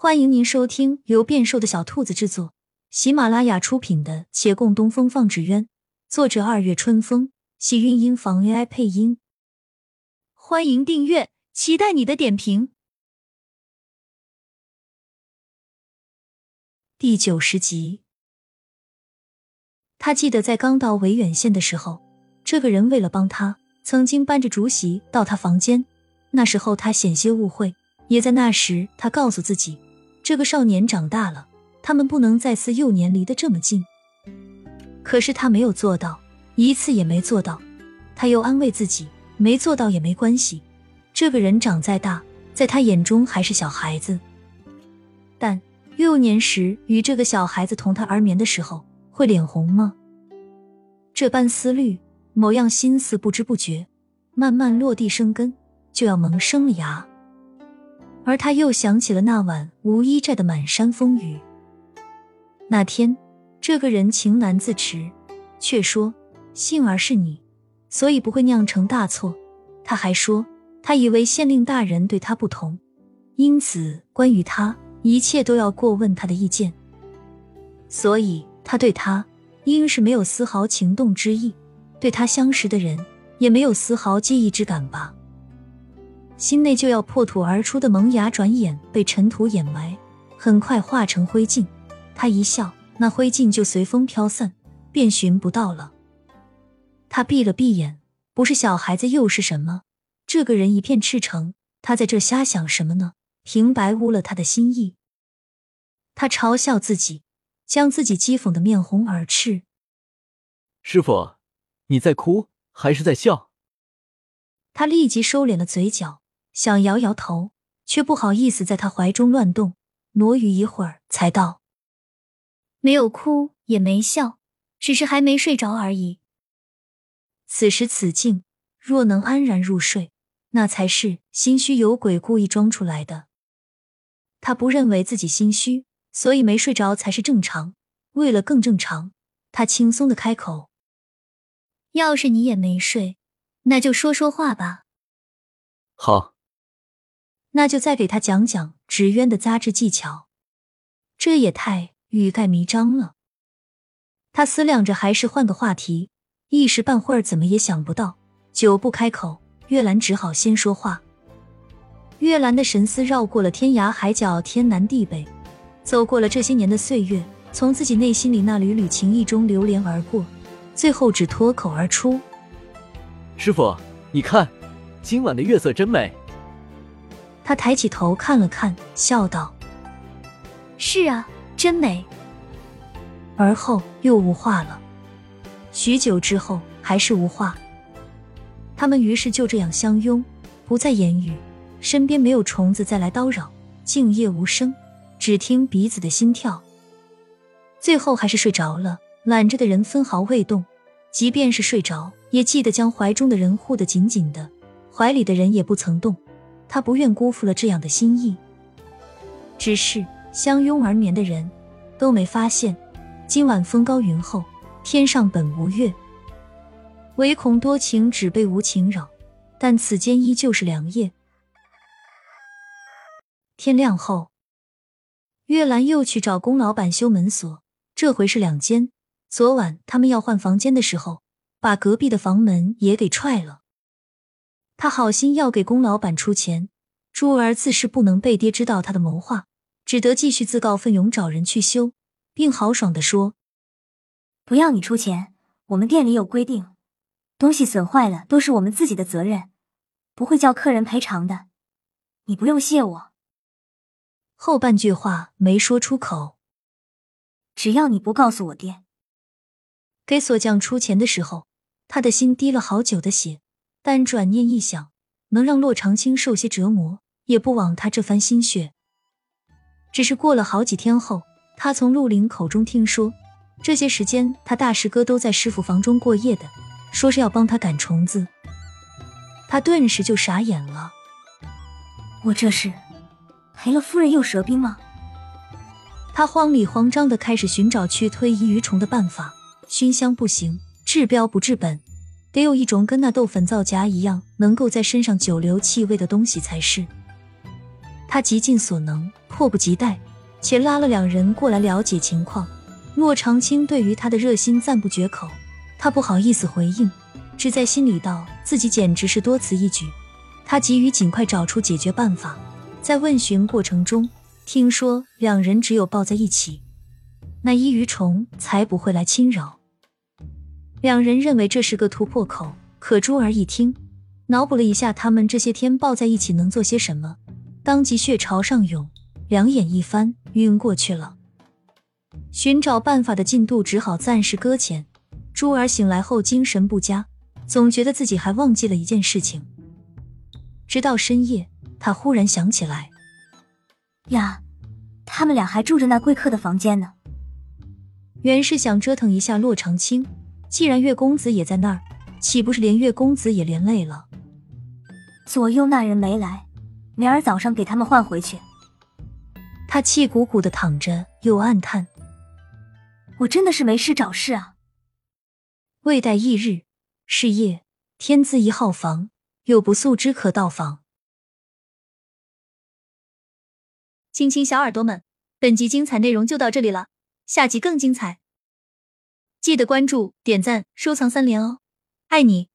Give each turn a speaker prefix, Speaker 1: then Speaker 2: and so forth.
Speaker 1: 欢迎您收听由变瘦的小兔子制作、喜马拉雅出品的《且共东风放纸鸢》，作者二月春风，喜韵音房 AI 配音。欢迎订阅，期待你的点评。第九十集，他记得在刚到维远县的时候，这个人为了帮他，曾经搬着竹席到他房间。那时候他险些误会，也在那时，他告诉自己。这个少年长大了，他们不能再似幼年离得这么近。可是他没有做到，一次也没做到。他又安慰自己，没做到也没关系。这个人长再大，在他眼中还是小孩子。但幼年时与这个小孩子同他而眠的时候，会脸红吗？这般思虑，某样心思不知不觉慢慢落地生根，就要萌生了芽。而他又想起了那晚无衣寨的满山风雨。那天，这个人情难自持，却说幸而是你，所以不会酿成大错。他还说，他以为县令大人对他不同，因此关于他一切都要过问他的意见。所以他对他应是没有丝毫情动之意，对他相识的人也没有丝毫介意之感吧。心内就要破土而出的萌芽，转眼被尘土掩埋，很快化成灰烬。他一笑，那灰烬就随风飘散，便寻不到了。他闭了闭眼，不是小孩子又是什么？这个人一片赤诚，他在这瞎想什么呢？平白污了他的心意。他嘲笑自己，将自己讥讽的面红耳赤。
Speaker 2: 师傅，你在哭还是在笑？
Speaker 1: 他立即收敛了嘴角。想摇摇头，却不好意思在他怀中乱动，挪于一会儿，才道：“没有哭，也没笑，只是还没睡着而已。”此时此境，若能安然入睡，那才是心虚有鬼故意装出来的。他不认为自己心虚，所以没睡着才是正常。为了更正常，他轻松的开口：“要是你也没睡，那就说说话吧。”
Speaker 2: 好。
Speaker 1: 那就再给他讲讲纸鸢的扎制技巧，这也太欲盖弥彰了。他思量着，还是换个话题，一时半会儿怎么也想不到。久不开口，月兰只好先说话。月兰的神思绕过了天涯海角、天南地北，走过了这些年的岁月，从自己内心里那缕缕情意中流连而过，最后只脱口而出：“
Speaker 2: 师傅，你看，今晚的月色真美。”
Speaker 1: 他抬起头看了看，笑道：“是啊，真美。”而后又无话了。许久之后，还是无话。他们于是就这样相拥，不再言语，身边没有虫子再来叨扰，静夜无声，只听彼此的心跳。最后还是睡着了，揽着的人分毫未动，即便是睡着，也记得将怀中的人护得紧紧的，怀里的人也不曾动。他不愿辜负了这样的心意，只是相拥而眠的人都没发现，今晚风高云厚，天上本无月，唯恐多情只被无情扰。但此间依旧是凉夜。天亮后，月兰又去找龚老板修门锁，这回是两间。昨晚他们要换房间的时候，把隔壁的房门也给踹了。他好心要给龚老板出钱，珠儿自是不能被爹知道他的谋划，只得继续自告奋勇找人去修，并豪爽地说：“
Speaker 3: 不要你出钱，我们店里有规定，东西损坏了都是我们自己的责任，不会叫客人赔偿的，你不用谢我。”
Speaker 1: 后半句话没说出口。
Speaker 3: 只要你不告诉我爹，
Speaker 1: 给锁匠出钱的时候，他的心滴了好久的血。但转念一想，能让洛长青受些折磨，也不枉他这番心血。只是过了好几天后，他从陆林口中听说，这些时间他大师哥都在师傅房中过夜的，说是要帮他赶虫子。他顿时就傻眼了。
Speaker 3: 我这是赔了夫人又折兵吗？
Speaker 1: 他慌里慌张的开始寻找去推移鱼虫的办法。熏香不行，治标不治本。得有一种跟那豆粉皂荚一样，能够在身上久留气味的东西才是。他极尽所能，迫不及待，且拉了两人过来了解情况。骆长青对于他的热心赞不绝口，他不好意思回应，只在心里道自己简直是多此一举。他急于尽快找出解决办法，在问询过程中，听说两人只有抱在一起，那伊鱼虫才不会来侵扰。两人认为这是个突破口，可珠儿一听，脑补了一下他们这些天抱在一起能做些什么，当即血潮上涌，两眼一翻，晕过去了。寻找办法的进度只好暂时搁浅。珠儿醒来后精神不佳，总觉得自己还忘记了一件事情。直到深夜，他忽然想起来：
Speaker 3: 呀，他们俩还住着那贵客的房间呢。
Speaker 1: 原是想折腾一下洛长青，既然月公子也在那儿，岂不是连月公子也连累了？
Speaker 3: 左右那人没来，明儿早上给他们换回去。
Speaker 1: 他气鼓鼓的躺着，又暗叹。
Speaker 3: 我真的是没事找事啊！
Speaker 1: 未待一日，是夜，天字一号房有不速之客到访。
Speaker 4: 亲亲小耳朵们，本集精彩内容就到这里了，下集更精彩，记得关注、点赞、收藏三连哦，爱你！